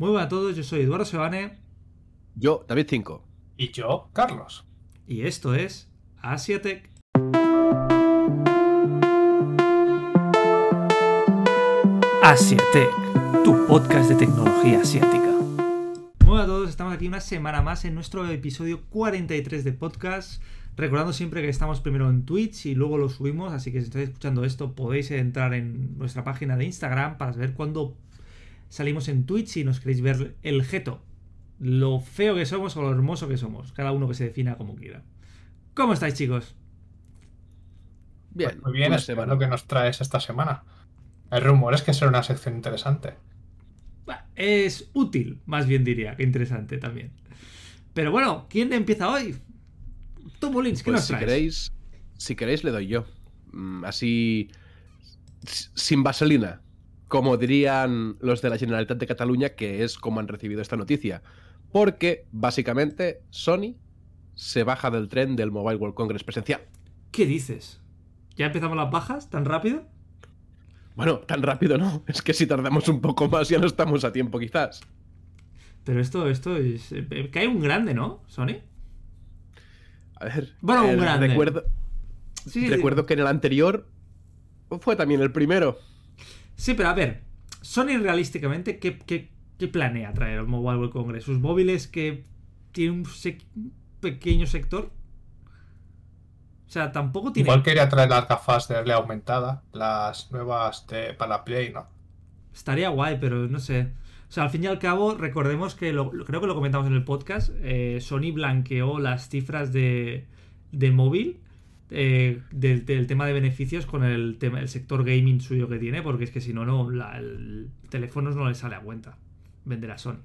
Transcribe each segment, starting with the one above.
Muy buenas a todos, yo soy Eduardo Sebane. Yo, David 5. Y yo, Carlos. Y esto es Asiatech. Asiatech, tu podcast de tecnología asiática. Muy buenas a todos, estamos aquí una semana más en nuestro episodio 43 de podcast. Recordando siempre que estamos primero en Twitch y luego lo subimos, así que si estáis escuchando esto podéis entrar en nuestra página de Instagram para saber cuándo salimos en Twitch y nos queréis ver el jeto. Lo feo que somos o lo hermoso que somos. Cada uno que se defina como quiera. ¿Cómo estáis, chicos? Bien. Pues muy bien, es lo que nos traes esta semana. Hay rumores que será una sección interesante. Es útil, más bien diría, que interesante también. Pero bueno, ¿quién empieza hoy? Tú, Molins, ¿qué pues nos traes? Si queréis, si queréis, le doy yo. Mm, así, sin vaselina como dirían los de la Generalitat de Cataluña, que es como han recibido esta noticia. Porque, básicamente, Sony se baja del tren del Mobile World Congress presencial. ¿Qué dices? ¿Ya empezamos las bajas tan rápido? Bueno, tan rápido no. Es que si tardamos un poco más ya no estamos a tiempo quizás. Pero esto, esto es... Eh, cae un grande, ¿no, Sony? A ver... Bueno, un grande. Recuerdo, recuerdo que en el anterior fue también el primero. Sí, pero a ver, Sony realísticamente, ¿qué, planea traer al Mobile World Congress? ¿Sus móviles que tienen un, pequeño sector? O sea, tampoco tiene. Igual quería traer las gafas de realidad aumentada, las nuevas de, para Play, ¿no? Estaría guay, pero no sé. O sea, al fin y al cabo, recordemos que creo que lo comentamos en el podcast. Eh, Sony blanqueó las cifras de, de móvil eh, del, tema de beneficios con el, tema, el sector gaming suyo que tiene, porque es que si no, no el teléfono no le sale a cuenta vender a Sony.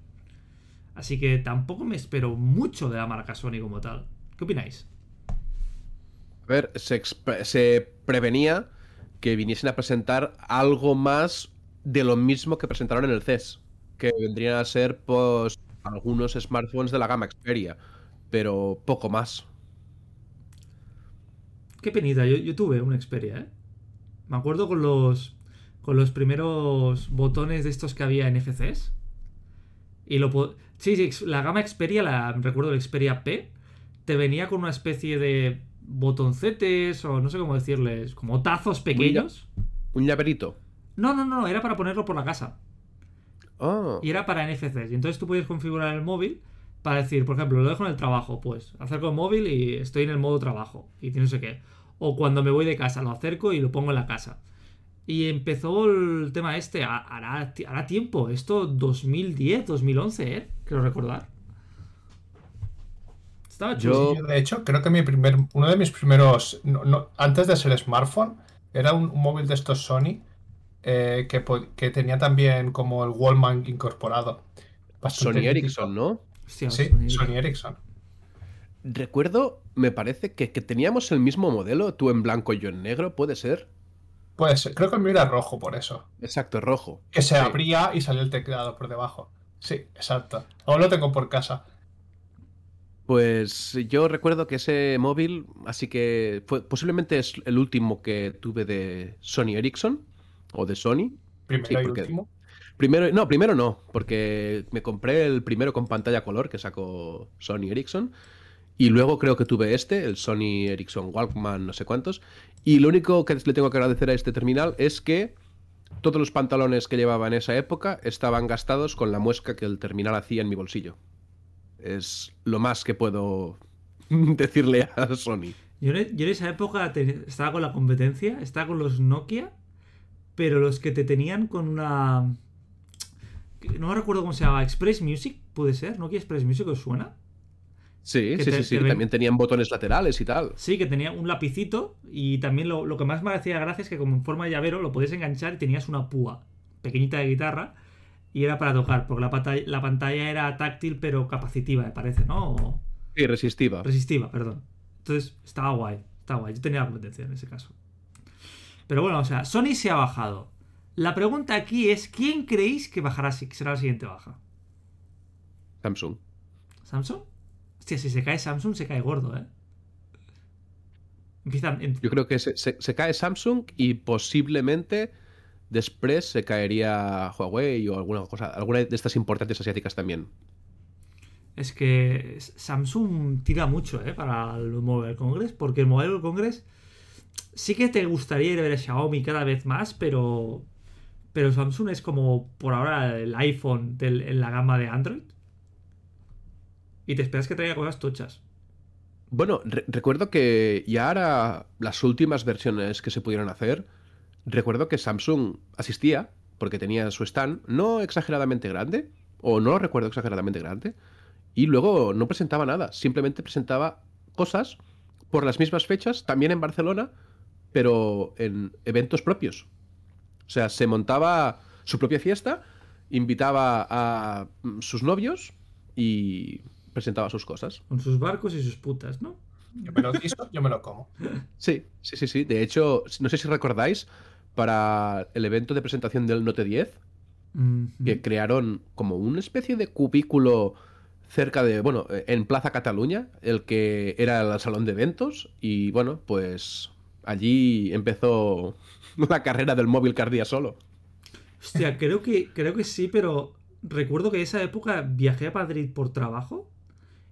Así que tampoco me espero mucho de la marca Sony como tal. ¿Qué opináis? A ver, se, se prevenía que viniesen a presentar algo más de lo mismo que presentaron en el CES, que vendrían a ser pues algunos smartphones de la gama Xperia, pero poco más. Qué penita, yo, tuve una Xperia, ¿eh? Me acuerdo con los, con los primeros botones de estos que había en FCs. Y lo Sí, sí, la gama Xperia, la, recuerdo la Xperia P, te venía con una especie de botoncetes o no sé cómo decirles, como tazos pequeños. ¿Un llaverito? No, no, no, era para ponerlo por la casa. Oh. Y era para NFCs. Y entonces tú podías configurar el móvil para decir, por ejemplo, lo dejo en el trabajo, pues acerco el móvil y estoy en el modo trabajo y no sé qué. O cuando me voy de casa, lo acerco y lo pongo en la casa. Y empezó el tema este, hará, hará tiempo, esto 2010, 2011, ¿eh? Quiero recordar. Estaba chulo. Yo, de hecho, creo que mi primer, uno de mis primeros, antes de ser smartphone, era un, móvil de estos Sony eh, que, tenía también como el Wallman incorporado. Sony Ericsson, ¿no? Sí, Sony Ericsson. Recuerdo, me parece que, teníamos el mismo modelo, tú en blanco y yo en negro, ¿puede ser? Puede ser, creo que el mío era rojo por eso. Exacto, rojo. Que se abría y salía el teclado por debajo. Sí, exacto. Aún lo tengo por casa. Pues yo recuerdo que ese móvil, así que fue, posiblemente es el último que tuve de Sony Ericsson o de Sony. Primero y último. Primero, no, primero no, porque me compré el primero con pantalla color que sacó Sony Ericsson y luego creo que tuve este, el Sony Ericsson Walkman, no sé cuántos. Y lo único que le tengo que agradecer a este terminal es que todos los pantalones que llevaba en esa época estaban gastados con la muesca que el terminal hacía en mi bolsillo. Es lo más que puedo decirle a Sony. Yo en, esa época estaba con la competencia, estaba con los Nokia, pero los que te tenían con una... No me recuerdo cómo se llama, Express Music, puede ser, Nokia Express Music, ¿os suena? Sí, sí, sí, sí, también tenían botones laterales y tal. Sí, que tenía un lapicito y también lo, que más me hacía gracia es que como en forma de llavero lo podías enganchar y tenías una púa pequeñita de guitarra y era para tocar, porque la pantalla, la pantalla era táctil pero capacitiva, me parece, ¿no? Sí, resistiva. Resistiva, perdón. Entonces estaba guay, estaba guay. Yo tenía la competencia en ese caso. Pero bueno, o sea, Sony se ha bajado. La pregunta aquí es, ¿quién creéis que bajará, será la siguiente baja? Samsung. ¿Samsung? Hostia, si se cae Samsung, se cae gordo, ¿eh? Yo creo que se, cae Samsung y posiblemente Después se caería Huawei o alguna cosa, alguna de estas importantes asiáticas también. Es que Samsung tira mucho ¿eh? para el Mobile Congress, porque el Mobile Congress sí que te gustaría ir a ver a Xiaomi cada vez más, pero, pero Samsung es como por ahora el iPhone en la gama de Android. Y te esperas que traiga cosas tochas. Bueno, recuerdo que ya ahora las últimas versiones que se pudieron hacer, recuerdo que Samsung asistía, porque tenía su stand, no exageradamente grande, o no lo recuerdo exageradamente grande, y luego no presentaba nada, simplemente presentaba cosas por las mismas fechas, también en Barcelona, pero en eventos propios. O sea, se montaba su propia fiesta, invitaba a sus novios y presentaba sus cosas. Con sus barcos y sus putas, ¿no? Yo me lo quiso, yo me lo como. Sí, sí, sí, sí. De hecho, no sé si recordáis, para el evento de presentación del Note 10, que crearon como una especie de cubículo cerca de, bueno, en Plaza Cataluña, el que era el salón de eventos, y bueno, pues allí empezó la carrera del móvil cardía solo. Hostia, creo que, creo que sí, pero recuerdo que esa época viajé a Madrid por trabajo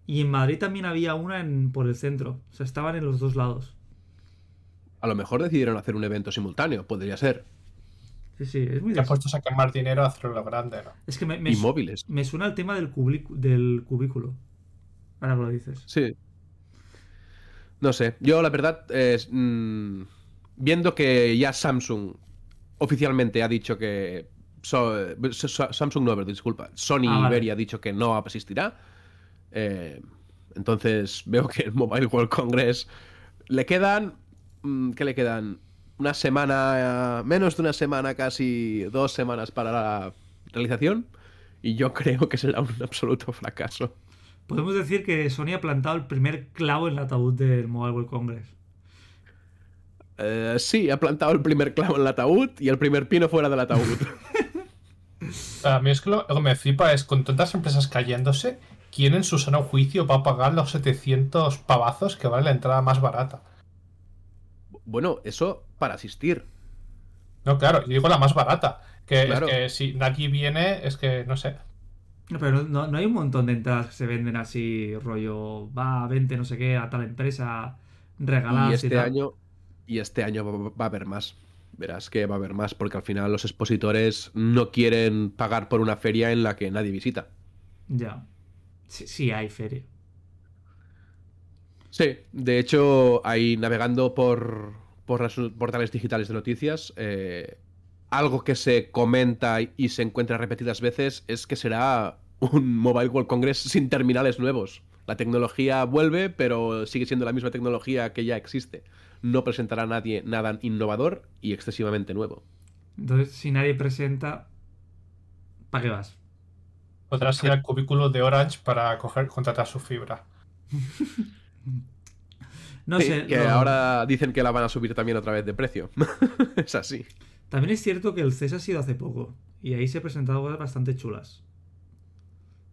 y en Madrid también había una en, por el centro. O sea, estaban en los dos lados. A lo mejor decidieron hacer un evento simultáneo, podría ser. Sí, sí, es muy... Ya puesto a quemar dinero a hacerlo grande, ¿no? Es que me, me, y móviles. me suena el tema del, del cubículo. Ahora que lo dices. Sí. No sé, yo la verdad es... Mm, viendo que ya Samsung oficialmente ha dicho que... Samsung no, disculpa. Sony ah, Iberia ha dicho que no asistirá. Eh, entonces veo que el Mobile World Congress le quedan... Mm, ¿Qué le quedan? Una semana, menos de una semana, casi dos semanas para la realización. Y yo creo que será un absoluto fracaso. Podemos decir que Sony ha plantado el primer clavo en el ataúd del Mobile World Congress. Eh, sí, ha plantado el primer clavo en el ataúd y el primer pino fuera del ataúd. A mí es que lo, que me flipa es con tantas empresas cayéndose, ¿quién en su sano juicio va a pagar los 700 pavazos que vale la entrada más barata? Bueno, eso para asistir. No, claro, yo digo la más barata. Que, es que si nadie viene, es que no sé. Pero no, no, hay un montón de entradas que se venden así, rollo, va, vente, no sé qué, a tal empresa, regaladas y este año Y este año va a haber más. Verás que va a haber más, porque al final los expositores no quieren pagar por una feria en la que nadie visita. Ya. Sí, hay feria. Sí, de hecho, ahí navegando por, por los portales digitales de noticias, eh, algo que se comenta y se encuentra repetidas veces es que será un Mobile World Congress sin terminales nuevos. La tecnología vuelve, pero sigue siendo la misma tecnología que ya existe. No presentará nadie nada innovador y excesivamente nuevo. Entonces, si nadie presenta, ¿para qué vas? Podrás ir al cubículo de Orange para coger, contratar su fibra. no sé. Que ahora dicen que la van a subir también otra vez de precio. es así. También es cierto que el CES ha sido hace poco. Y ahí se han presentado cosas bastante chulas.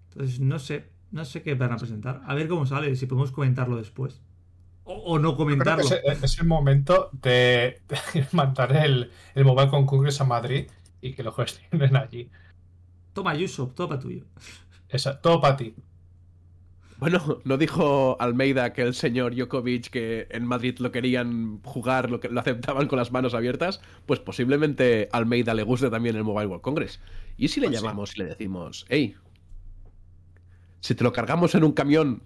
Entonces, no sé. No sé qué van a presentar. A ver cómo sale, si podemos comentarlo después. O, no comentarlo. es, el momento de, mandar el, el Mobile Congress a Madrid y que lo gestionen allí. Toma, Yusuf, todo para tuyo. todo para ti. Bueno, ¿no dijo Almeida que el señor Djokovic que en Madrid lo querían jugar, lo, que, lo aceptaban con las manos abiertas? Pues posiblemente Almeida le guste también el Mobile World Congress. ¿Y si le pues llamamos y le decimos, hey, si te lo cargamos en un camión,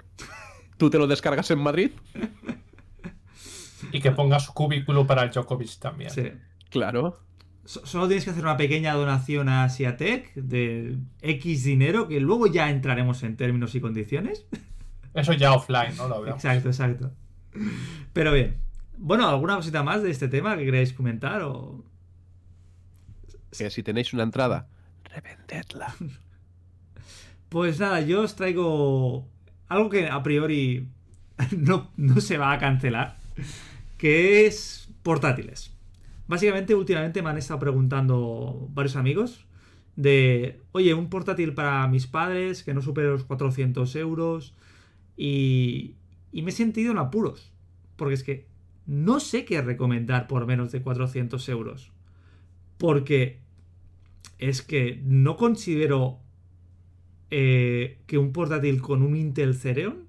¿tú te lo descargas en Madrid? Y que ponga su cubículo para el Djokovic también. Sí. Claro. Solo tienes que hacer una pequeña donación a Siatec de X dinero, que luego ya entraremos en términos y condiciones. Eso ya offline, ¿no? Lo. Exacto, exacto. Pero bien. Bueno, ¿alguna cosita más de este tema que queráis comentar? O... Que si tenéis una entrada, revendedla. Pues nada, yo os traigo algo que a priori no, no se va a cancelar, que es portátiles. Básicamente, últimamente me han estado preguntando varios amigos de, oye, un portátil para mis padres que no supere los 400 euros y, y me he sentido en apuros, porque es que no sé qué recomendar por menos de 400 euros. Porque es que no considero eh, que un portátil con un Intel Cereon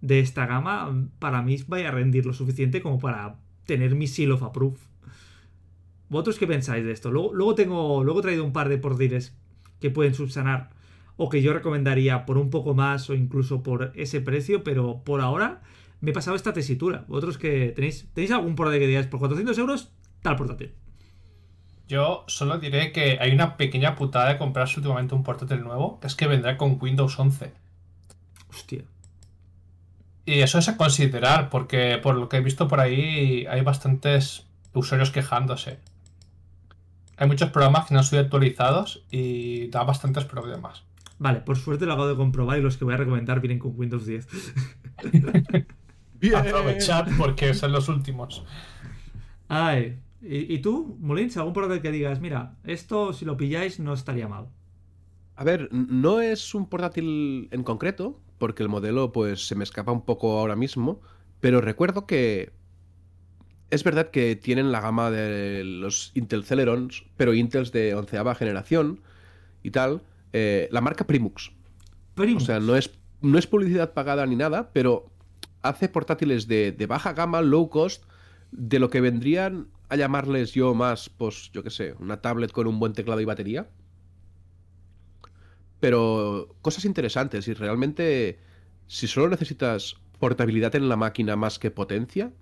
de esta gama para mí vaya a rendir lo suficiente como para tener mi seal of approve. ¿Vosotros qué pensáis de esto? Luego, luego tengo. Luego he traído un par de portátiles que pueden subsanar. O que yo recomendaría por un poco más o incluso por ese precio. Pero por ahora me he pasado esta tesitura. ¿Vosotros que tenéis, tenéis algún portátil que digáis por 400 euros? Tal portátil. Yo solo diré que hay una pequeña putada de comprarse últimamente un portátil nuevo, que es que vendrá con Windows 11. Hostia. Y eso es a considerar, porque por lo que he visto por ahí hay bastantes usuarios quejándose. Hay muchos programas que no han sido actualizados y da bastantes problemas. Vale, por suerte lo hago de comprobar y los que voy a recomendar vienen con Windows 10. Bien. Aprovechad porque son los últimos. Ay, ¿Y, tú, Molins, algún portátil que digas, mira, esto si lo pilláis no estaría mal? A ver, no es un portátil en concreto, porque el modelo pues se me escapa un poco ahora mismo, pero recuerdo que es verdad que tienen la gama de los Intel Celerons, pero Intels de onceava generación y tal, eh, la marca Primux. Primux. O sea, no es, no es publicidad pagada ni nada, pero hace portátiles de, de baja gama, low cost, de lo que vendrían a llamarles yo más, pues yo qué sé, una tablet con un buen teclado y batería. Pero cosas interesantes y realmente si solo necesitas portabilidad en la máquina más que potencia,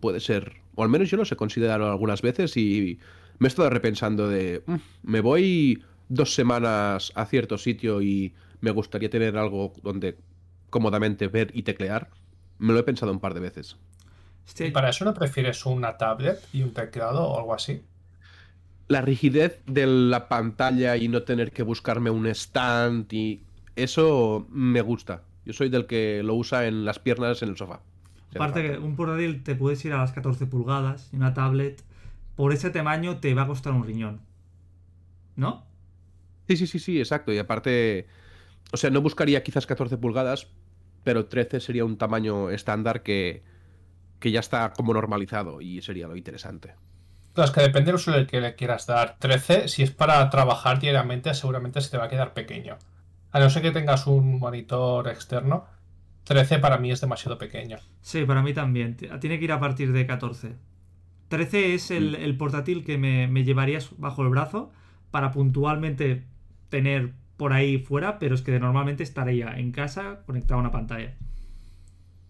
puede ser, o al menos yo los he considerado algunas veces y me he estado repensando de, mm, me voy dos semanas a cierto sitio y me gustaría tener algo donde cómodamente ver y teclear. Me lo he pensado un par de veces. ¿Y para eso no prefieres una tablet y un teclado o algo así? La rigidez de la pantalla y no tener que buscarme un stand y eso me gusta. Yo soy del que lo usa en las piernas en el sofá. Aparte que un portátil te puedes ir a las 14 pulgadas y una tablet por ese tamaño te va a costar un riñón. ¿No? Sí, sí, sí, sí, exacto. Y aparte, o sea, no buscaría quizás 14 pulgadas, pero 13 sería un tamaño estándar que, que ya está como normalizado y sería lo interesante. Claro, es que depende del uso que le quieras dar. 13, si es para trabajar diariamente, seguramente se te va a quedar pequeño. A no ser que tengas un monitor externo, 13 para mí es demasiado pequeño. Sí, para mí también. Tiene que ir a partir de 14. 13 es el, mm. portátil que me, me llevarías bajo el brazo para puntualmente tener por ahí fuera, pero es que normalmente estaría en casa conectado a una pantalla.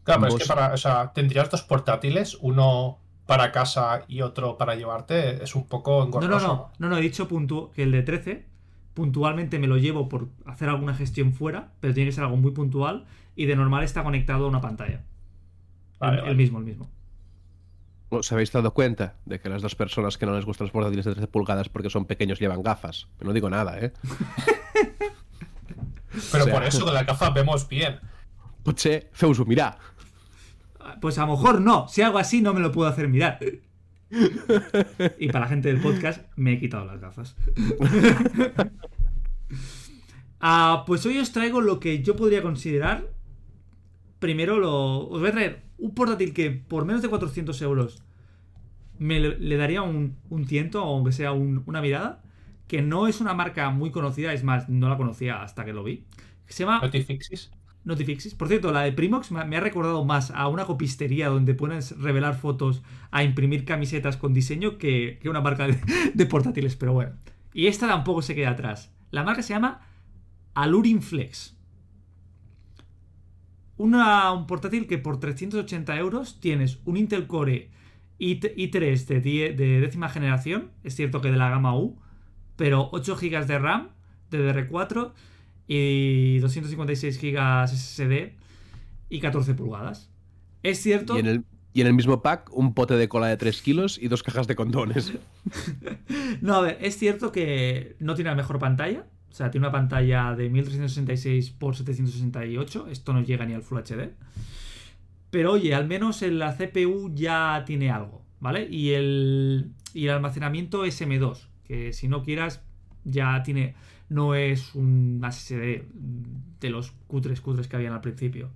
Claro, pero es que para, o sea, tendrías dos portátiles, uno para casa y otro para llevarte, es un poco engorroso. No, no, no, no, no he dicho que el de 13 puntualmente me lo llevo por hacer alguna gestión fuera, pero tiene que ser algo muy puntual y de normal está conectado a una pantalla. el, mismo, el mismo. ¿Os habéis dado cuenta de que las dos personas que no les gustan los portátiles de 13 pulgadas porque son pequeños llevan gafas? No digo nada, ¿eh? pero por eso de la gafa vemos bien. Potser feu-s'ho mirar. Pues a lo mejor no. Si hago así, no me lo puedo hacer mirar. Y para la gente del podcast, me he quitado las gafas. Ah, pues hoy os traigo lo que yo podría considerar. Primero, lo, os voy a traer un portátil que por menos de 400 euros me le, daría un, un, tiento, aunque sea una mirada. Que no es una marca muy conocida, es más, no la conocía hasta que lo vi. Se llama. Notifixis. Notifixis. Por cierto, la de Primox me ha recordado más a una copistería donde puedes revelar fotos a imprimir camisetas con diseño que, una marca de, portátiles, pero bueno. Y esta tampoco se queda atrás. La marca se llama Alurin Flex. Una, un portátil que por 380 euros tienes un Intel Core i3 de, de décima generación, es cierto que de la gama U, pero 8 GB de RAM, DDR4 y 256 GB SSD y 14 pulgadas. Es cierto. Y en, el, y en el mismo pack, un pote de cola de 3 kilos y dos cajas de condones. no, a ver, es cierto que no tiene la mejor pantalla. O sea, tiene una pantalla de 1366 x 768. Esto no llega ni al Full HD. Pero oye, al menos en la CPU ya tiene algo, ¿vale? Y el, y el almacenamiento SM2, que si no quieras, ya tiene no es un SSD de los cutres cutres que habían al principio.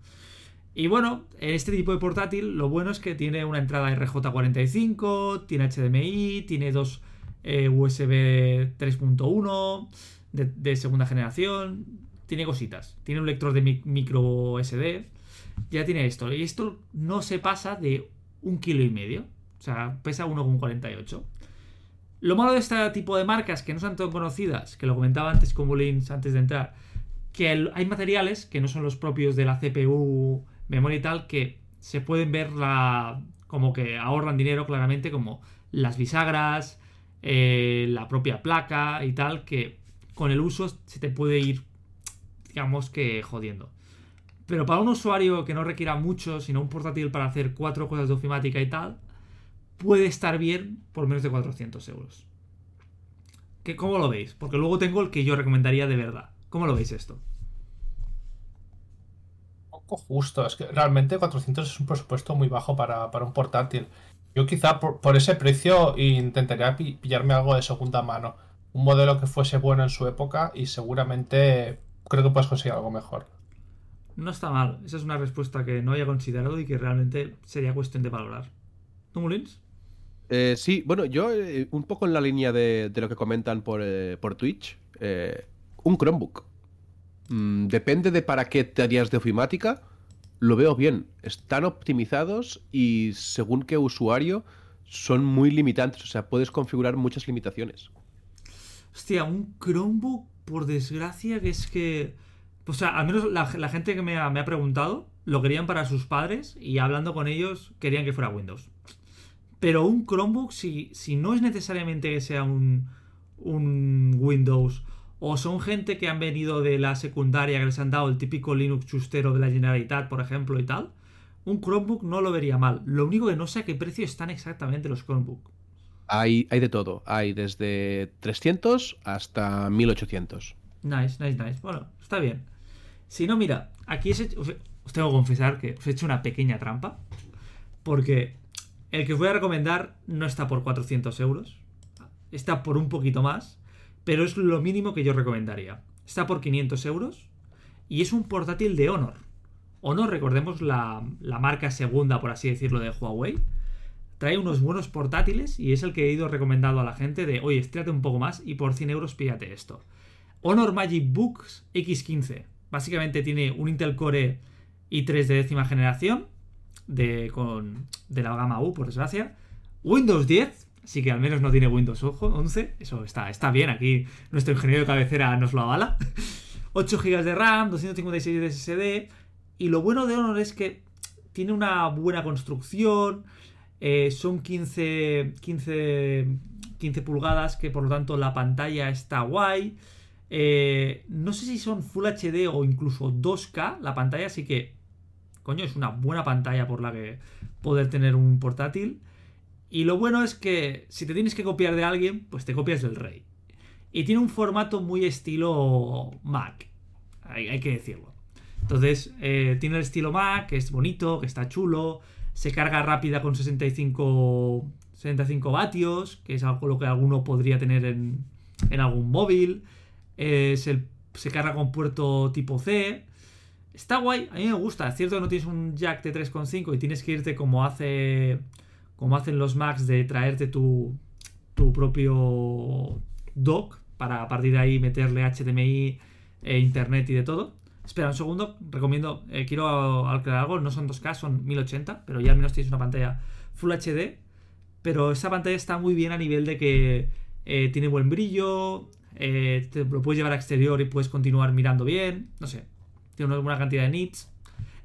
Y bueno, en este tipo de portátil lo bueno es que tiene una entrada RJ45, tiene HDMI, tiene dos eh, USB 3.1 de, segunda generación. Tiene cositas. Tiene un lector de micro SD. Ya tiene esto. Y esto no se pasa de un kilo y medio. O sea, pesa 1,48. Lo malo de este tipo de marcas que no son tan conocidas, que lo comentaba antes con Mullins antes de entrar, que hay materiales que no son los propios de la CPU, memoria y tal, que se pueden ver la, como que ahorran dinero claramente, como las bisagras, eh, la propia placa y tal, que con el uso se te puede ir, digamos que jodiendo. Pero para un usuario que no requiera mucho, sino un portátil para hacer cuatro cosas de ofimática y tal, puede estar bien por menos de 400 euros. ¿Qué, ¿Cómo lo veis? Porque luego tengo el que yo recomendaría de verdad. ¿Cómo lo veis esto? Un poco justo. Es que realmente 400 es un presupuesto muy bajo para, un portátil. Yo quizá por, ese precio intentaría pillarme algo de segunda mano. Un modelo que fuese bueno en su época y seguramente creo que puedes conseguir algo mejor. No está mal. Esa es una respuesta que no había considerado y que realmente sería cuestión de valorar. ¿Tú, Mullins? Eh, sí, bueno, yo eh, un poco en la línea de, lo que comentan por, eh, por Twitch, un Chromebook. Mm, depende de para qué tareas de ofimática, lo veo bien. Están optimizados y según qué usuario son muy limitantes, o sea, puedes configurar muchas limitaciones. Hostia, un Chromebook, por desgracia, que es que... O sea, al menos la, gente que me ha, me ha preguntado lo querían para sus padres y hablando con ellos querían que fuera Windows. Pero un Chromebook, si, si no es necesariamente que sea un, un Windows, o son gente que han venido de la secundaria, que les han dado el típico Linux chustero de la Generalitat, por ejemplo, y tal, un Chromebook no lo vería mal. Lo único que no sé a qué precio están exactamente los Chromebook. Hay, hay de todo. Hay desde 300 hasta 1800. Nice, nice, nice. Bueno, está bien. Si no, mira, aquí os, os tengo que confesar que os he hecho una pequeña trampa. Porque el que os voy a recomendar no está por 400 euros. Está por un poquito más. Pero es lo mínimo que yo recomendaría. Está por 500 euros. Y es un portátil de Honor. Honor, recordemos la, marca segunda, por así decirlo, de Huawei. Trae unos buenos portátiles y es el que he ido recomendando a la gente de, oye, estírate un poco más y por 100 euros píllate esto. Honor Magic Books X15. Básicamente tiene un Intel Core i3 de décima generación de, con, de la gama U, por desgracia. Windows 10, así que al menos no tiene Windows 11. Eso está, está bien, aquí nuestro ingeniero de cabecera nos lo avala. 8 GB de RAM, 256 de SSD. Y lo bueno de Honor es que tiene una buena construcción. Eh, son 15, 15, 15 pulgadas, que por lo tanto la pantalla está guay. Eh, no sé si son Full HD o incluso 2K la pantalla, así que coño, es una buena pantalla por la que poder tener un portátil. Y lo bueno es que si te tienes que copiar de alguien, pues te copias del rey. Y tiene un formato muy estilo Mac, hay, que decirlo. Entonces, eh, tiene el estilo Mac, que es bonito, que está chulo, se carga rápida con 65, 65 vatios, que es algo lo que alguno podría tener en, en algún móvil. se carga con puerto tipo C, Está guay, a mí me gusta. Es cierto que no tienes un jack de 3.5 y tienes que irte como hace. como hacen los Macs de traerte tu, tu propio dock para a partir de ahí meterle HDMI, e internet y de todo. Espera un segundo, recomiendo, eh, quiero aclarar algo, no son 2K, son 1080, pero ya al menos tienes una pantalla Full HD. Pero esa pantalla está muy bien a nivel de que eh, tiene buen brillo, eh, te lo puedes llevar a exterior y puedes continuar mirando bien, no sé, tiene una buena cantidad de nits.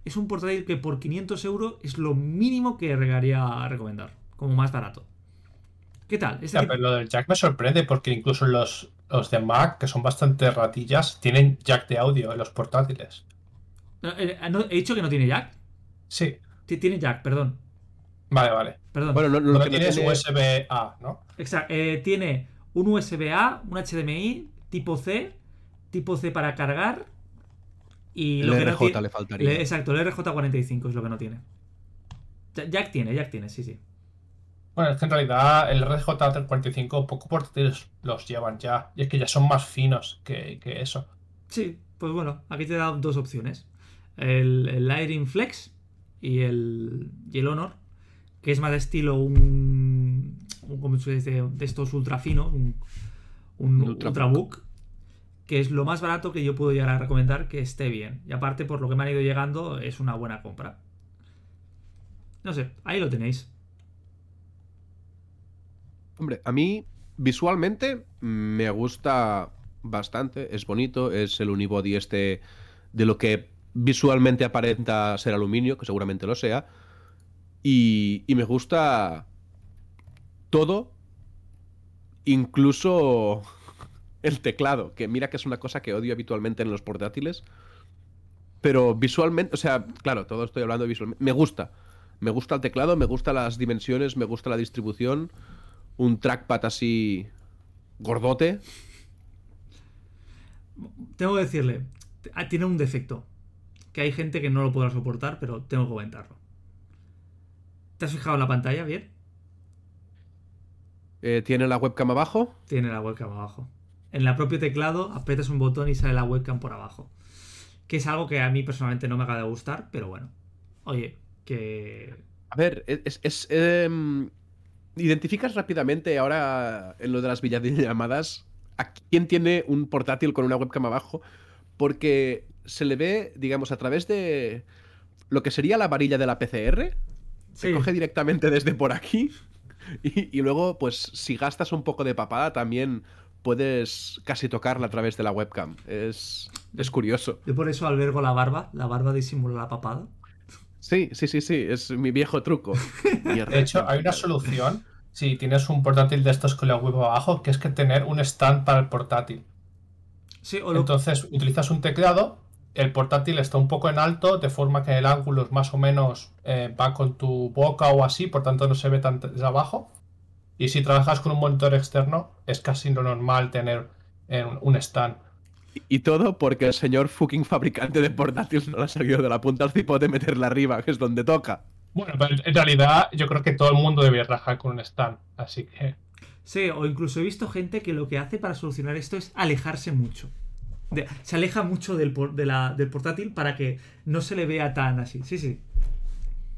Es un portátil que por 500 euros es lo mínimo que regaría a recomendar, como más barato. ¿Qué tal? Este pero lo del jack me sorprende porque incluso los, los de Mac, que son bastante ratillas, tienen jack de audio en los portátiles. Eh, ¿He dicho que no tiene jack? Sí. Tiene jack, perdón. Vale, vale. Perdón. Bueno, lo, que tiene es USB-A, ¿no? Exacto. Eh, tiene un USB-A, un HDMI, tipo C, tipo C para cargar y el lo que RJ le faltaría. exacto, el RJ45 es lo que no tiene. Jack tiene, Jack tiene, sí, sí. Bueno, es que en realidad el RJ45 poco portátiles los llevan ya. Y es que ya son más finos que, eso. Sí, pues bueno, aquí te da dos opciones. El, el Lighting Flex y el, y el Honor, que es más de estilo un, un como se dice, de estos ultra finos, un, un Ultrabook. Ultrabook, que es lo más barato que yo puedo llegar a recomendar que esté bien. Y aparte, por lo que me han ido llegando, es una buena compra. No sé, ahí lo tenéis. Hombre, a mí visualmente me gusta bastante, es bonito, es el unibody este de lo que visualmente aparenta ser aluminio, que seguramente lo sea, y, y me gusta todo, incluso el teclado, que mira que es una cosa que odio habitualmente en los portátiles, pero visualmente, o sea, claro, todo estoy hablando visualmente, me gusta, me gusta el teclado, me gustan las dimensiones, me gusta la distribución, un trackpad así gordote. Tengo que decirle, ah, tiene un defecto. Que hay gente que no lo podrá soportar, pero tengo que comentarlo. ¿Te has fijado en la pantalla bien? Eh, tiene la webcam abajo. Tiene la webcam abajo. En el propio teclado aprietas un botón y sale la webcam por abajo. Que es algo que a mí personalmente no me acaba de gustar, pero bueno. Oye, que... A ver, es... es, em, identificas rápidamente ahora en lo de las videollamadas a quién tiene un portátil con una webcam abajo, porque se le ve, digamos, a través de lo que sería la varilla de la PCR, se Sí. coge directamente desde por aquí, y, y luego, pues, si gastas un poco de papada, también puedes casi tocarla a través de la webcam. Es, es curioso. Yo por eso albergo la barba. La barba disimula la papada. Sí, sí, sí, sí, es mi viejo truco. De hecho, hay una solución si tienes un portátil de estos con la web abajo, que es que tener un stand para el portátil. Sí, o lo- Entonces, utilizas un teclado, el portátil está un poco en alto, de forma que el ángulo es más o menos eh, va con tu boca o así, por tanto no se ve tan desde abajo. Y si trabajas con un monitor externo, es casi lo normal tener un stand. Y todo porque el señor fucking fabricante de portátiles no le ha salido de la punta al cipote meterla arriba, que es donde toca. Bueno, pero en realidad yo creo que todo el mundo debería trabajar con un stand, así que... Sí, o incluso he visto gente que lo que hace para solucionar esto es alejarse mucho. De- se aleja mucho del, por- de la- del portátil para que no se le vea tan así. Sí, sí.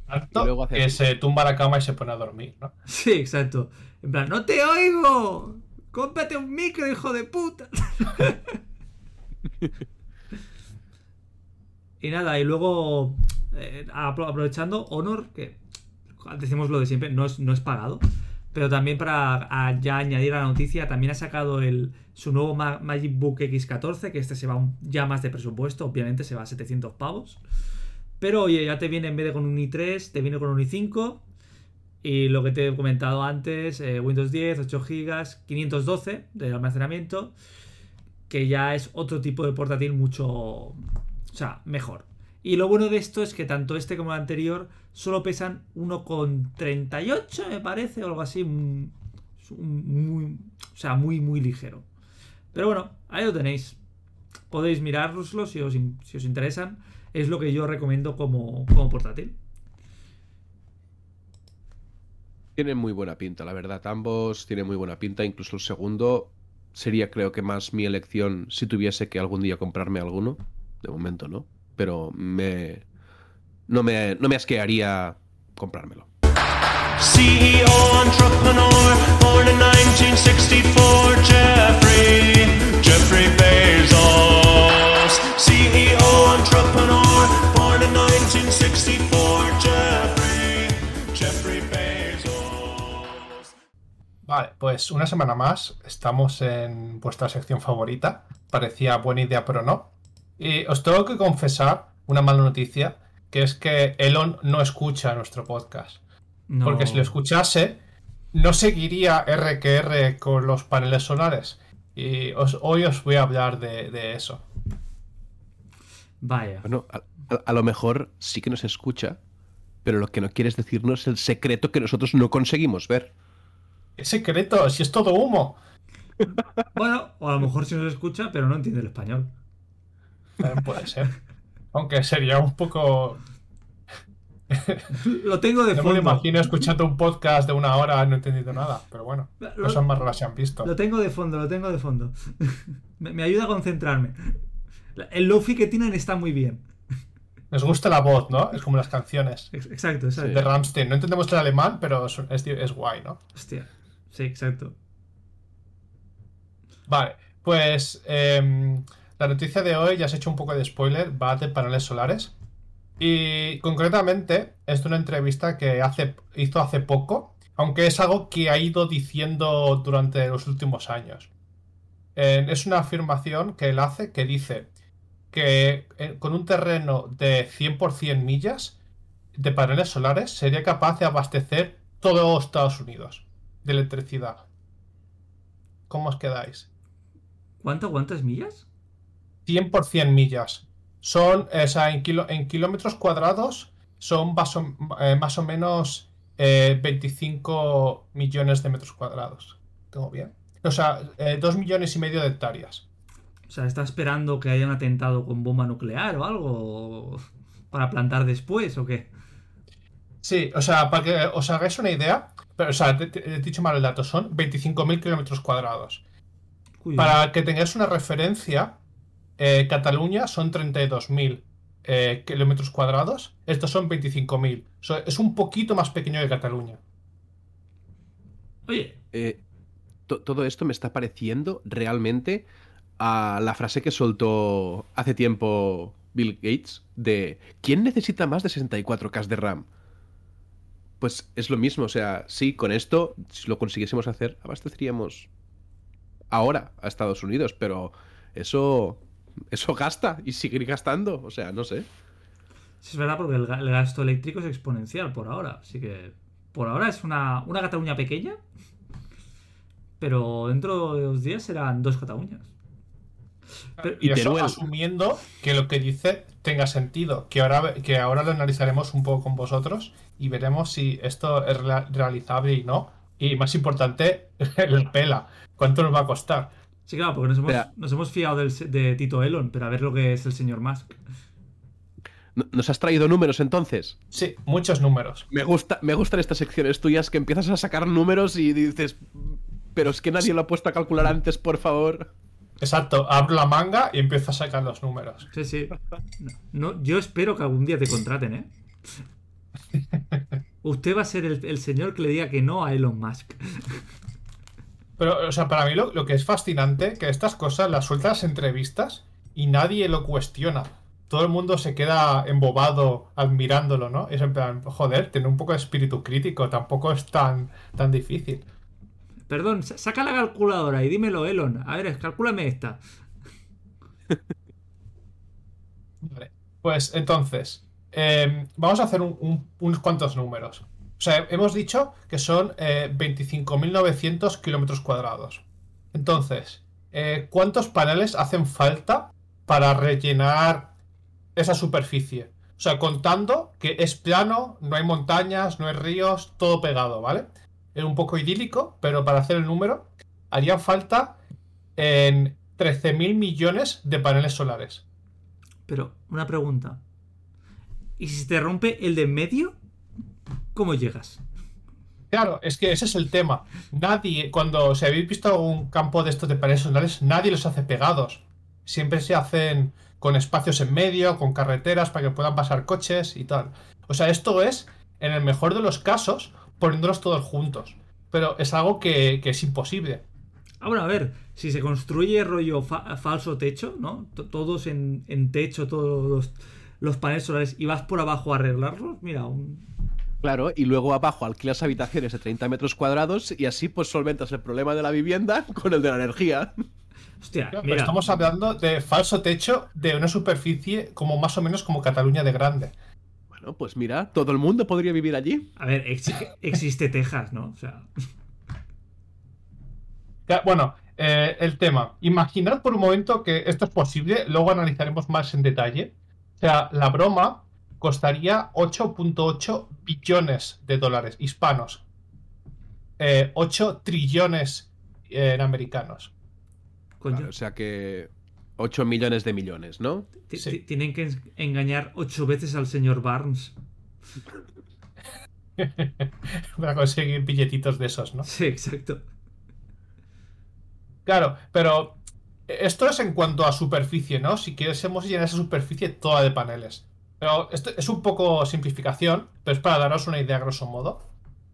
Tanto Y luego hace que así. se tumba a la cama y se pone a dormir, ¿no? Sí, exacto. En plan, ¡no te oigo! ¡Cómprate un micro, hijo de puta! y nada, y luego, eh, apro- aprovechando, Honor, que decimos lo de siempre, no es, no es pagado. Pero también para a- ya añadir a la noticia, también ha sacado el, su nuevo Ma- Magic Book X14, que este se va un- ya más de presupuesto, obviamente se va a 700 pavos. Pero oye, ya te viene en vez de con un i3, te viene con un i5. Y lo que te he comentado antes, eh, Windows 10, 8 GB, 512 de almacenamiento, que ya es otro tipo de portátil mucho, o sea, mejor. Y lo bueno de esto es que tanto este como el anterior solo pesan 1,38 me parece, o algo así, un- muy, o sea, muy, muy ligero. Pero bueno, ahí lo tenéis. Podéis mirároslo si os, si os interesan. Es lo que yo recomiendo como, como portátil. Tienen muy buena pinta, la verdad. Ambos tienen muy buena pinta. Incluso el segundo sería, creo que más mi elección si tuviese que algún día comprarme alguno. De momento no. Pero me. No me, no me asquearía comprármelo. CEO, entrepreneur, born in 1964, Jeffrey, Jeffrey Bezos. CEO, entrepreneur, born in 1964, Jeffrey, Jeffrey Bezos. Vale, pues una semana más estamos en vuestra sección favorita. Parecía buena idea, pero no. Y os tengo que confesar una mala noticia, que es que Elon no escucha nuestro podcast. No- Porque si lo escuchase, no seguiría RQR con los paneles solares. Y os- hoy os voy a hablar de, de eso. Vaya. Bueno, a, a- a lo mejor sí que nos escucha, pero lo que no quieres decirnos es el secreto que nosotros no conseguimos ver. Es secreto, si es todo humo. Bueno, o a lo mejor sí nos escucha, pero no entiende el español. También puede ser. Aunque sería un poco. Lo tengo de No me lo fondo. imagino escuchando un podcast de una hora, no he entendido nada. Pero bueno, Lo- cosas más raras se han visto. Lo tengo de fondo, lo tengo de fondo. me, me ayuda a concentrarme. El lofi que tienen está muy bien. Les gusta la voz, ¿no? Es como las canciones Ex- Exacto, exacto. de Ramstein. No entendemos el alemán, pero es, es- es guay, ¿no? Hostia. Sí, exacto. Vale, pues em, la noticia de hoy, ya has hecho un poco de spoiler, va de paneles solares. Y concretamente es de una entrevista que hace, hizo hace poco, aunque es algo que ha ido diciendo durante los últimos años. Eh, es una afirmación que él hace que dice que eh, con un terreno de 100% millas de paneles solares sería capaz de abastecer todo Estados Unidos de electricidad. ¿Cómo os quedáis? ¿Cuánto, ¿Cuántas millas? 100% millas. Son, o sea, en, kilo- en kilómetros cuadrados son más o, eh, más o menos eh, 25 millones de metros cuadrados. ¿Tengo bien? O sea, 2 millones y medio de hectáreas. O sea, ¿está esperando que haya un atentado con bomba nuclear o algo? ¿O ¿Para plantar después o qué? Sí, o sea, para que os hagáis una idea, pero, o sea, te, te- he dicho mal el dato, son 25.000 kilómetros cuadrados. Para que tengáis una referencia, eh, Cataluña son 32.000 eh, kilómetros cuadrados, estos son 25.000. O sea, es un poquito más pequeño que Cataluña. Oye, Eh, to- todo esto me está pareciendo realmente a la frase que soltó hace tiempo Bill Gates de ¿quién necesita más de 64K de RAM? Pues es lo mismo, o sea, sí, con esto, si lo consiguiésemos hacer, abasteceríamos ahora a Estados Unidos, pero eso, eso gasta y seguir gastando, o sea, no sé. sí es verdad porque el, ga- el gasto eléctrico es exponencial por ahora. Así que por ahora es una, una Cataluña pequeña. Pero dentro de dos días serán dos Cataluñas. Pero- Y, Y eso Teruel. asumiendo que lo que dice tenga sentido, que ahora, que ahora lo analizaremos un poco con vosotros y veremos si esto es rea- realizable y no. Y más importante, la pela. ¿Cuánto nos va a costar? Sí, claro, porque nos hemos, nos hemos fiado del de Tito Elon, pero a ver lo que es el señor Musk. ¿No- ¿Nos has traído números entonces? Sí, muchos números. Me gusta, me gustan estas secciones tuyas que empiezas a sacar números y dices, pero es que nadie lo ha puesto a calcular antes, por favor. Exacto, abro la manga y empiezo a sacar los números. Sí, sí. No, yo espero que algún día te contraten, ¿eh? Usted va a ser el, el señor que le diga que no a Elon Musk. Pero, o sea, para mí lo, lo que es fascinante, que estas cosas las sueltan las entrevistas y nadie lo cuestiona. Todo el mundo se queda embobado admirándolo, ¿no? Es en plan, joder, tiene un poco de espíritu crítico, tampoco es tan, tan difícil. Perdón, sa- saca la calculadora y dímelo, Elon. A ver, calcúlame esta. Vale. Pues entonces, eh, vamos a hacer un- un- unos cuantos números. O sea, hemos dicho que son eh, 25.900 kilómetros cuadrados. Entonces, eh, ¿cuántos paneles hacen falta para rellenar esa superficie? O sea, contando que es plano, no hay montañas, no hay ríos, todo pegado, ¿vale? Es un poco idílico, pero para hacer el número, harían falta en 13.000 millones de paneles solares. Pero, una pregunta. ¿Y si se te rompe el de en medio? ¿Cómo llegas? Claro, es que ese es el tema. Nadie, cuando si habéis visto un campo de estos de paneles solares, nadie los hace pegados. Siempre se hacen con espacios en medio, con carreteras para que puedan pasar coches y tal. O sea, esto es, en el mejor de los casos, poniéndolos todos juntos. Pero es algo que, que es imposible. Ahora, a ver, si se construye rollo fa- falso techo, ¿no? T- Todos en, en techo, todos los, los paneles solares, y vas por abajo a arreglarlos, mira, un... Claro, y luego abajo alquilas habitaciones de 30 metros cuadrados y así pues solventas el problema de la vivienda con el de la energía. Hostia, Pero mira, estamos hablando de falso techo de una superficie como más o menos como Cataluña de grande. Bueno, pues mira, todo el mundo podría vivir allí. a ver, ex- existe Texas, ¿no? O sea, Ya, Bueno, eh, el tema. Imaginad por un momento que esto es posible, luego analizaremos más en detalle. O sea, la broma costaría 8.8 billones de dólares hispanos. Eh, 8 trillones eh, en americanos. o sea que 8 millones de millones, ¿no? sí. tienen que en- engañar ocho veces al señor Barnes. Para conseguir billetitos de esos, ¿no? Sí, exacto. Claro, pero esto es en cuanto a superficie, ¿no? Si quisiésemos llenar esa superficie toda de paneles. Pero esto es un poco simplificación, pero es para daros una idea a grosso modo.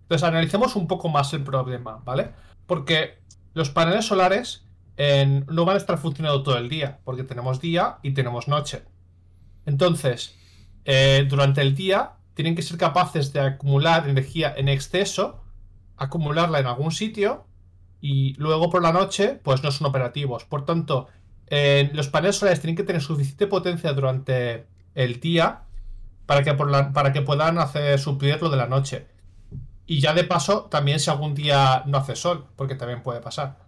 Entonces analicemos un poco más el problema, ¿vale? Porque los paneles solares en- no van a estar funcionando todo el día, porque tenemos día y tenemos noche. Entonces, eh, durante el día tienen que ser capaces de acumular energía en exceso, acumularla en algún sitio y luego por la noche pues no son operativos. Por tanto, los paneles solares tienen que tener suficiente potencia durante el día para que, para que puedan hacer suplir lo de la noche. Y ya de paso, también si algún día no hace sol, porque también puede pasar.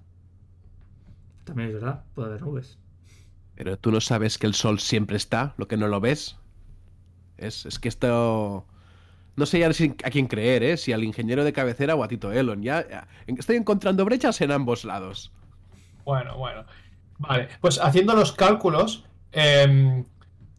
También es verdad, puede haber nubes. Pero tú no sabes que el sol siempre está, lo que no lo ves. Es, es que esto. No sé ya a quién creer, ¿eh? Si al ingeniero de cabecera o a Tito Elon. Ya, ya- estoy encontrando brechas en ambos lados. Bueno, bueno. Vale, pues haciendo los cálculos, em,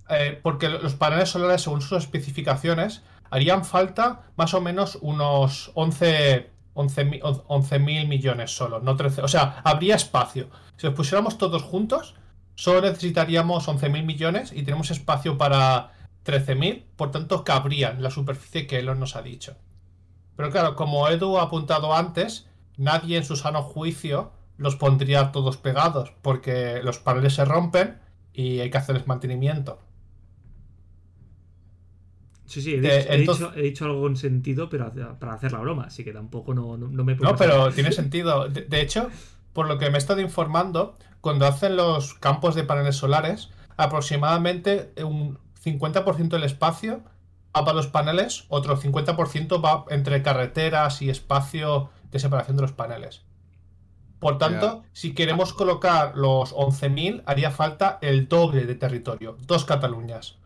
eh, porque lo- los paneles solares, según sus especificaciones, harían falta más o menos unos 11 11.000 11.000 millones solo, no 13. O sea, habría espacio. Si los pusiéramos todos juntos, solo necesitaríamos 11.000 millones y tenemos espacio para 13.000, por tanto, cabrían la superficie que Elon nos ha dicho. Pero claro, como Edu ha apuntado antes, nadie en su sano juicio los pondría todos pegados, porque los paneles se rompen y hay que hacerles mantenimiento. Sí, sí, he, Eh, dicho, he dicho- he dicho algo en sentido, pero para hacer la broma, así que tampoco no, no, no me puedo No, pero tiene sentido. De, de hecho, por lo que me he estado informando, cuando hacen los campos de paneles solares, aproximadamente un 50% del espacio va para los paneles, otro 50% va entre carreteras y espacio de separación de los paneles. Por tanto, si queremos colocar los 11.000, haría falta el doble de territorio, dos Cataluñas.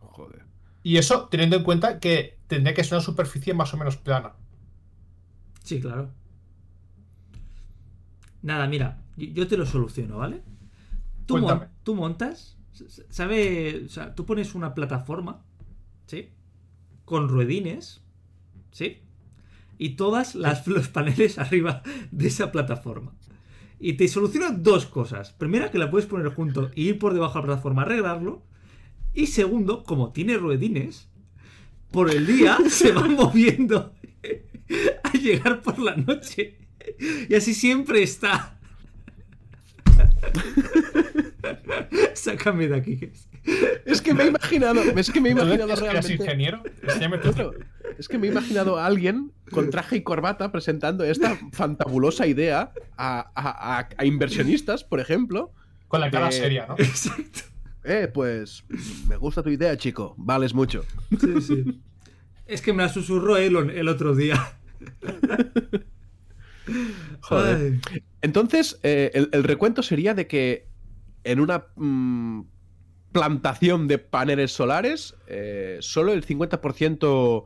Joder. Y eso teniendo en cuenta que tendría que ser una superficie más o menos plana. Sí, claro. Nada, mira, yo, te lo soluciono, ¿vale? Tú, mon- Cuéntame. tú montas, ¿sabe? O sea, tú pones una plataforma, ¿sí? Con ruedines, ¿sí? Y todas las los paneles arriba de esa plataforma. Y te soluciona dos cosas. Primera, que la puedes poner junto y ir por debajo de la plataforma a arreglarlo. Y segundo, como tiene ruedines, por el día se van moviendo a llegar por la noche. Y así siempre está. Sácame de aquí. es- Es que me he imaginado, es que me he imaginado ¿Eres realmente. ingeniero? Es que me he imaginado a alguien con traje y corbata presentando esta fantabulosa idea a, a- a- a inversionistas, por ejemplo. Con la cara de- seria, ¿no? Exacto. Eh, pues me gusta tu idea, chico. Vales mucho. Sí, sí. Es que me la susurró Elon el otro día. Joder. Ay. Entonces, eh, el, el recuento sería de que en una mm, plantación de paneles solares, eh, solo el 50%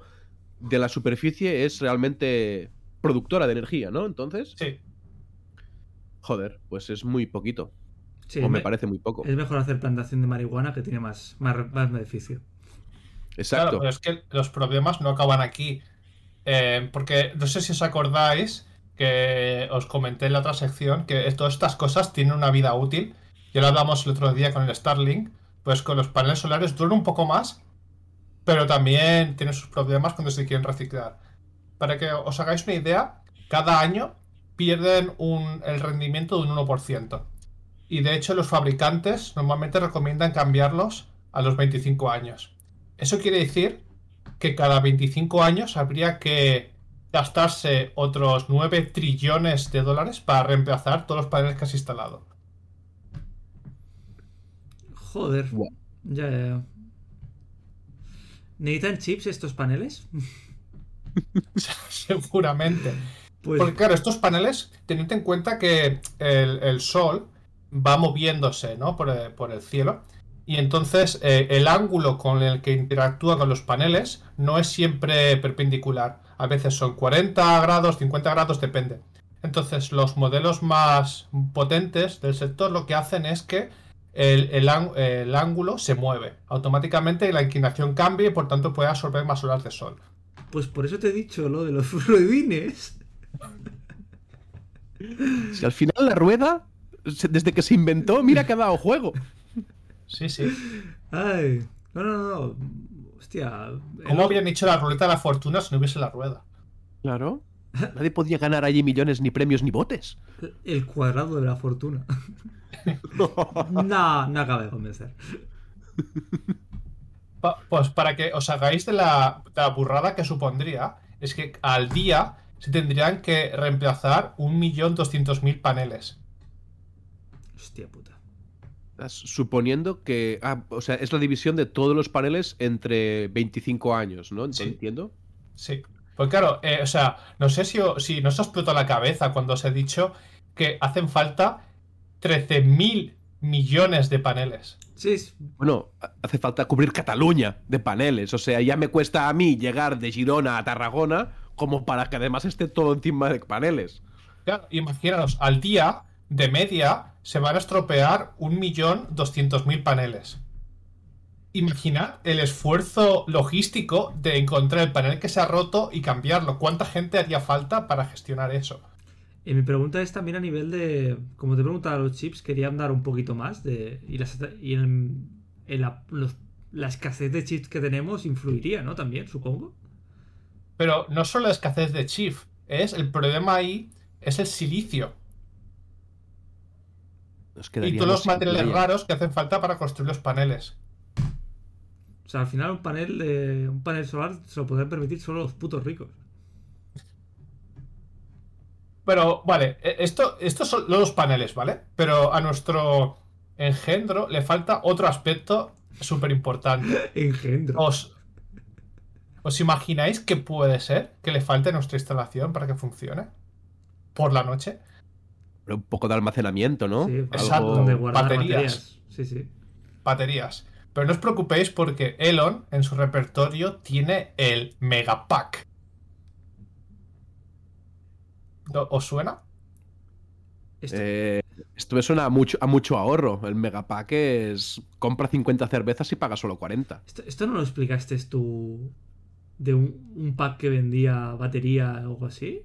de la superficie es realmente productora de energía, ¿no? Entonces, Sí. joder, pues es muy poquito. Sí, o me me- parece muy poco. Es mejor hacer plantación de marihuana que tiene más, más, más beneficio. Exacto. Claro, pero es que los problemas no acaban aquí. Eh, porque no sé si os acordáis que os comenté en la otra sección que todas estas cosas tienen una vida útil. Ya lo hablamos el otro día con el Starlink. Pues con los paneles solares duran un poco más, pero también tienen sus problemas cuando se quieren reciclar. Para que os hagáis una idea, cada año pierden un- el rendimiento de un 1%. Y de hecho los fabricantes normalmente recomiendan cambiarlos a los 25 años. Eso quiere decir que cada 25 años habría que gastarse otros 9 trillones de dólares para reemplazar todos los paneles que has instalado. Joder. Ya, ya, ya. ¿Necesitan chips estos paneles? Seguramente. Pues Porque claro, estos paneles, tened en cuenta que el, el sol va moviéndose, ¿no? Por, el- por el cielo. Y entonces eh, el ángulo con el que interactúa con los paneles no es siempre perpendicular. A veces son 40 grados, 50 grados, depende. Entonces los modelos más potentes del sector lo que hacen es que el, el án- el ángulo se mueve automáticamente y la inclinación cambia y por tanto puede absorber más horas de sol. Pues por eso te he dicho lo de los ruedines. Si al final la rueda, desde que se inventó, mira que ha dado juego. Sí, sí. Ay. No, no, no. Hostia. ¿Cómo el- habrían hecho la ruleta de la fortuna si no hubiese la rueda? Claro. Nadie podía ganar allí millones, ni premios, ni botes. El cuadrado de la fortuna. no, no acaba de convencer. Pa- pues para que os hagáis de la, de la burrada que supondría, es que al día se tendrían que reemplazar 1.200.000 paneles. Hostia puta. Estás Suponiendo que. Ah, o sea, es la división de todos los paneles entre 25 años, ¿no? Sí. Entiendo. Sí. Pues claro, eh, o sea, no sé si, si no se os explotó la cabeza cuando os he dicho que hacen falta 13.000 millones de paneles. Sí, Bueno, ha- hace falta cubrir Cataluña de paneles. O sea, ya me cuesta a mí llegar de Girona a Tarragona como para que además esté todo encima de paneles. Claro, imaginaros, al día, de media, se van a estropear 1.200.000 paneles. Imaginad el esfuerzo logístico de encontrar el panel que se ha roto y cambiarlo. ¿Cuánta gente haría falta para gestionar eso? Y mi pregunta es también a nivel de. Como te preguntaba los chips, querían dar un poquito más de. Y, las- y en, en la, los- la escasez de chips que tenemos influiría, ¿no? También, supongo. Pero no solo la escasez de chip, es el problema ahí es el silicio Nos y todos los materiales raros que hacen falta para construir los paneles. O sea, al final un panel de. un panel solar se lo pueden permitir solo los putos ricos. Pero, vale, e- esto, estos son los paneles, ¿vale? Pero a nuestro engendro le falta otro aspecto súper importante. Engendro. ¿Os, ¿Os imagináis que puede ser que le falte nuestra instalación para que funcione? Por la noche. Un poco de almacenamiento, ¿no? Sí, Exacto. Algo- donde guardar baterías. baterías. Sí, sí. Baterías. Pero no os preocupéis porque Elon en su repertorio tiene el Megapack. ¿No- ¿Os suena? Esto- Eh, esto me suena a mucho, a mucho ahorro. El megapack es. Compra 50 cervezas y paga solo 40. esto, esto no lo explicaste tú de un, un pack que vendía batería o algo así?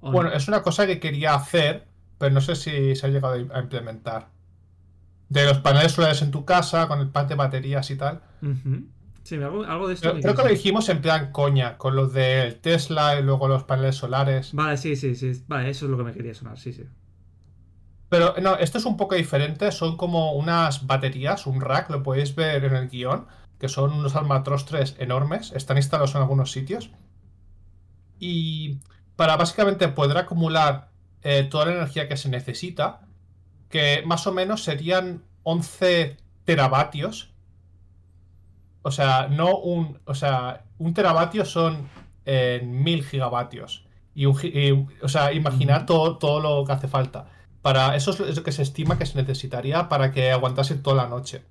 Bueno, es una cosa que quería hacer, pero no sé si se ha llegado a implementar. De los paneles solares en tu casa, con el pack de baterías y tal. Sí, algo, algo de esto. Creo, que lo dijimos en plan coña, con los del Tesla y luego los paneles solares. Vale, sí, sí, sí. Vale, eso es lo que me quería sonar, sí, sí. Pero no, esto es un poco diferente, son como unas baterías, un rack, lo podéis ver en el guion, que son unos almatrostres enormes, están instalados en algunos sitios. Y para básicamente poder acumular eh, toda la energía que se necesita, que más o menos serían 11 teravatios. O sea, no un. O sea, un teravatio son eh, 1000 gigavatios. Y un, gi- y- o sea, imaginar todo, todo lo que hace falta. Para, eso es lo- es lo que se estima que se necesitaría para que aguantase toda la noche.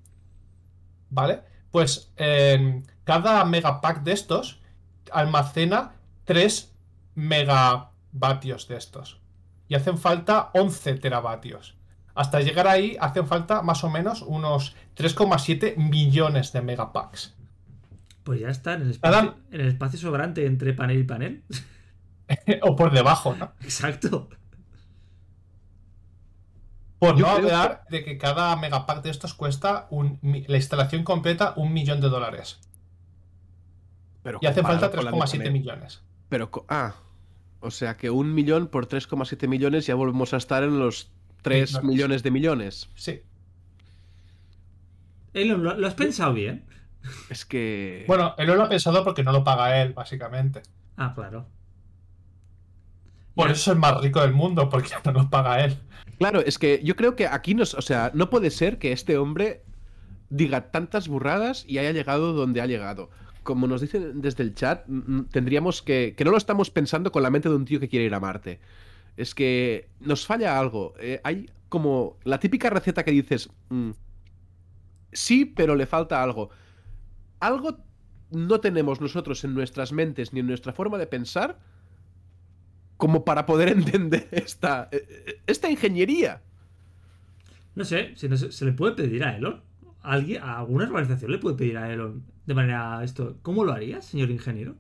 ¿Vale? Pues eh, cada megapack de estos almacena 3 megavatios de estos. Y hacen falta 11 teravatios. Hasta llegar ahí hacen falta más o menos unos 3,7 millones de megapacks. Pues ya está, en el espacio, Adam. en el espacio sobrante entre panel y panel. o por debajo, ¿no? Exacto. Por Yo no hablar de que cada megapack de estos cuesta un, la instalación completa un millón de dólares. Pero Y hacen falta comparado con la de 3,7 panel. millones. Pero. Ah. O sea que un millón por 3,7 millones ya volvemos a estar en los 3 Millones. millones de millones. Sí. Elon, ¿lo, lo has pensado bien? Es que. Bueno, él no lo ha pensado porque no lo paga él, básicamente. Ah, claro. Por Ya. eso es el más rico del mundo, porque no lo paga él. Claro, es que yo creo que aquí nos. O sea, no puede ser que este hombre diga tantas burradas y haya llegado donde ha llegado. Como nos dicen desde el chat, tendríamos que. que no lo estamos pensando con la mente de un tío que quiere ir a Marte. Es que nos falla algo. Eh, hay como la típica receta que dices. mm, sí, pero le falta algo. Algo no tenemos nosotros en nuestras mentes ni en nuestra forma de pensar como para poder entender esta, eh, esta ingeniería. No sé, se, se le puede pedir a Elon. ¿Alguien, a alguna organización le puede pedir a Elon de manera esto. ¿Cómo lo harías, señor ingeniero?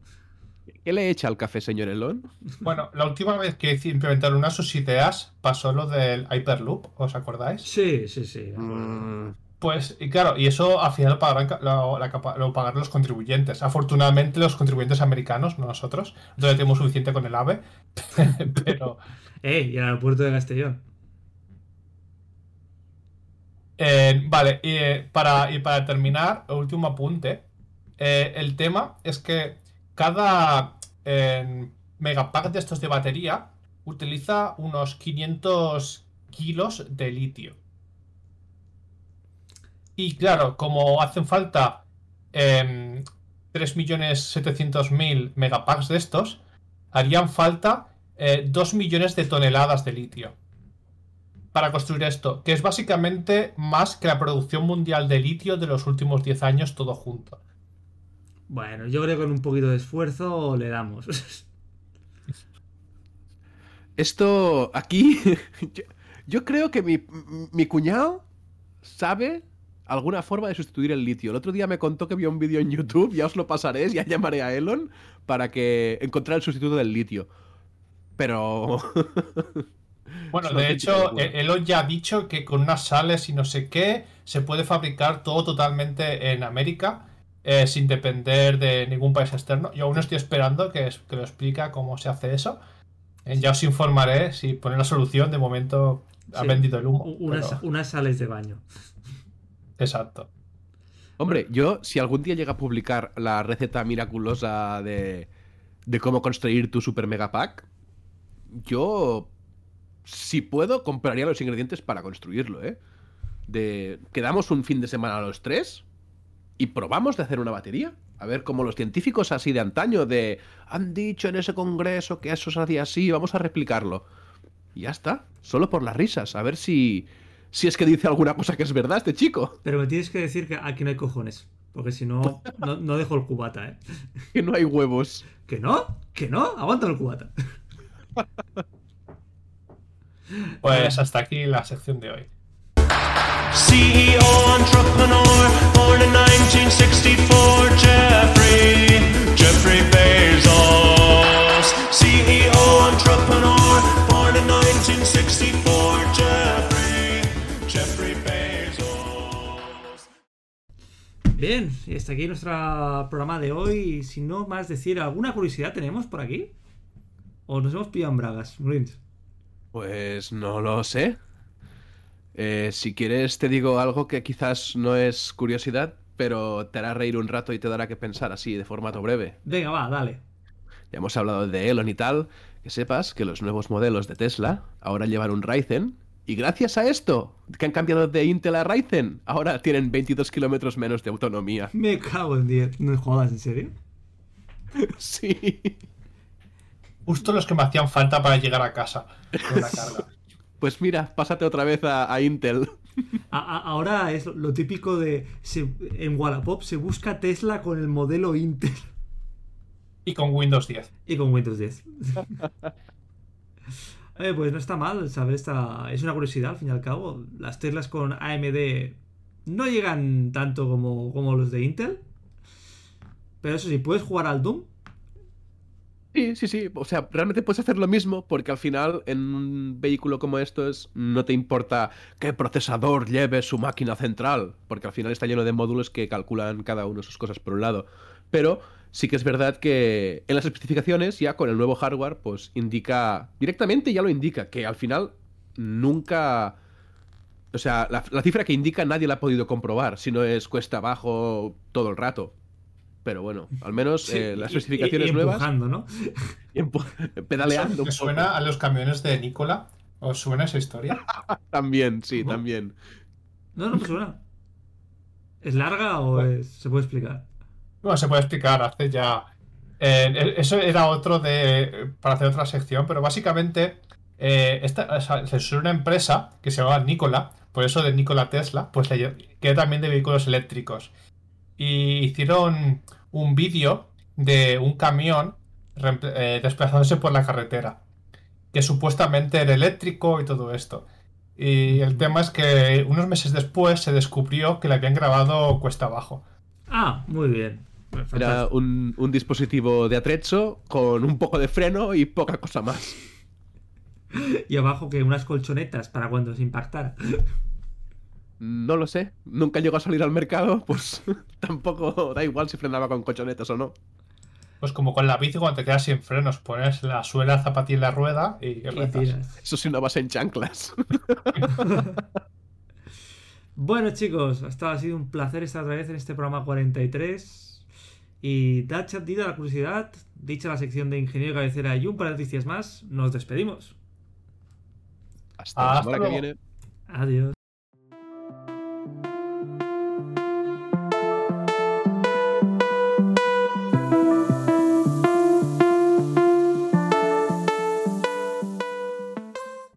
¿Qué le echa al café, señor Elon? Bueno, la última vez que implementaron una de sus ideas pasó lo del Hyperloop, ¿os acordáis? Sí, sí, sí. Mm, Pues, y claro, y eso al final lo, lo pagarán los contribuyentes. Afortunadamente, los contribuyentes americanos, no nosotros. Entonces tenemos suficiente con el AVE. Pero, ¡Eh! Y el aeropuerto de Castellón. Eh, vale, y, eh, para, y para terminar, último apunte. Eh, el tema es que cada eh, megapack de estos de batería utiliza unos 500 kilos de litio. Y claro, como hacen falta em, 3.700.000 megapacks de estos, harían falta eh, 2 millones de toneladas de litio para construir esto, que es básicamente más que la producción mundial de litio de los últimos 10 años todo junto. Bueno, yo creo que con un poquito de esfuerzo le damos. Esto aquí. yo, yo creo que mi, mi cuñado sabe alguna forma de sustituir el litio. El otro día me contó que vio un vídeo en YouTube, ya os lo pasaré, ya llamaré a Elon para que encontrar el sustituto del litio. Pero. Bueno, de hecho, eh, Elon ya ha dicho que con unas sales y no sé qué se puede fabricar todo totalmente en América eh, sin depender de ningún país externo. Yo aún estoy esperando que, es- que lo explica cómo se hace eso. Eh, ya os informaré si pone la solución. De momento ha Sí. vendido el humo. U- unas, pero- unas sales de baño. Exacto. Hombre, yo, si algún día llega a publicar la receta miraculosa de, de cómo construir tu super mega pack, yo, si puedo, compraría los ingredientes para construirlo, ¿eh? De, quedamos un fin de semana los tres y probamos de hacer una batería. A ver, como los científicos así de antaño, de han dicho en ese congreso que eso se hacía así, vamos a replicarlo. Y ya está, solo por las risas, a ver si, si es que dice alguna cosa que es verdad este chico. Pero me tienes que decir que aquí no hay cojones. Porque si no, no, no dejo el cubata, ¿eh? Que no hay huevos. ¿Que no? ¿Que no? Aguanta el cubata. Pues hasta aquí la sección de hoy. CEO entrepreneur, born in 1964, Jeffrey, Jeffrey Bezos. CEO entrepreneur, born in 1964, Jeffrey, Jeffrey Bezos. Bien, y hasta aquí nuestro programa de hoy. Y Sin no más decir, ¿alguna curiosidad tenemos por aquí? ¿O nos hemos pillado en bragas, Brins? Pues no lo sé. Eh, si quieres te digo algo que quizás no es curiosidad, pero te hará reír un rato y te dará que pensar así, de formato breve. Venga, va, dale. Ya hemos hablado de Elon y tal, que sepas que los nuevos modelos de Tesla ahora llevan un Ryzen, y gracias a esto, que han cambiado de Intel a Ryzen, ahora tienen 22 kilómetros menos de autonomía. Me cago en 10. No jodas, ¿en serio? Sí. Justo los que me hacían falta para llegar a casa con la carga. Pues mira, pásate otra vez a, a Intel. A- a- ahora es lo típico de. se- en Wallapop se busca Tesla con el modelo Intel Y con Windows 10. y con Windows 10. Eh, pues no está mal saber esta. Es una curiosidad al fin y al cabo. Las Teslas con AMD no llegan tanto como, como los de Intel. Pero eso sí, puedes jugar al Doom. Sí, sí, sí. O sea, realmente puedes hacer lo mismo porque al final en un vehículo como estos no te importa qué procesador lleve su máquina central, porque al final está lleno de módulos que calculan cada uno sus cosas por un lado. Pero sí que es verdad que en las especificaciones ya con el nuevo hardware pues indica, directamente ya lo indica, que al final nunca... O sea, la, la cifra que indica nadie la ha podido comprobar, si no es cuesta abajo todo el rato. Pero bueno, al menos Sí, eh, las y- especificaciones y- y nuevas... empujando, ¿no? Y empu- pedaleando poco. suena a los camiones de Nicola. ¿Os suena esa historia? También, sí, ¿Cómo? también. No, no me suena. ¿Es larga o es- se puede explicar? Bueno, se puede explicar, hace ya. eh, eso era otro de. para hacer otra sección, pero básicamente. eh, esta, o sea, una empresa que se llamaba Nikola, por eso de Nikola Tesla, pues que era también de vehículos eléctricos. Y hicieron un vídeo de un camión eh, desplazándose por la carretera, que supuestamente era eléctrico y todo esto. Y el tema es que unos meses después se descubrió que le habían grabado cuesta abajo. Ah, muy bien. Era Fantástico. un, un dispositivo de atrecho con un poco de freno y poca cosa más. Y abajo que unas colchonetas para cuando se impactara. No lo sé. Nunca llegó a salir al mercado, pues tampoco da igual si frenaba con colchonetas o no. Pues como con la bici cuando te quedas sin frenos, pones la suela zapatilla en la rueda y, Y rezas. tiras. Eso sí no vas en chanclas. Bueno, chicos, hasta ha sido un placer estar otra vez en este programa 43. Y dada dida la curiosidad, dicha la sección de ingeniero cabecera y un par de noticias más, nos despedimos. Hasta la semana que viene. Adiós.